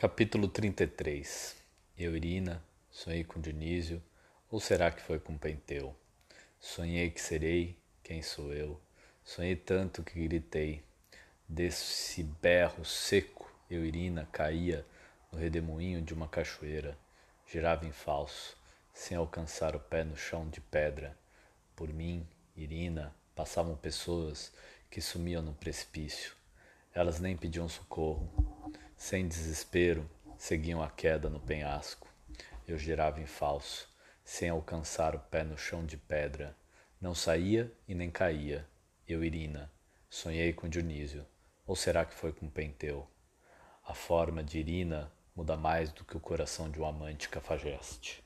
Capítulo 33 Eu, Irina, sonhei com Dionísio, ou será que foi com Penteu? Sonhei que serei, quem sou eu? Sonhei tanto que gritei. Desse berro seco, eu, Irina, caía no redemoinho de uma cachoeira, girava em falso, sem alcançar o pé no chão de pedra. Por mim, Irina, passavam pessoas que sumiam no precipício. Elas nem pediam socorro sem desespero, seguiam a queda no penhasco. Eu girava em falso, sem alcançar o pé no chão de pedra. Não saía e nem caía. Eu, Irina, sonhei com Dionísio. Ou será que foi com Penteu? A forma de Irina muda mais do que o coração de um amante cafajeste.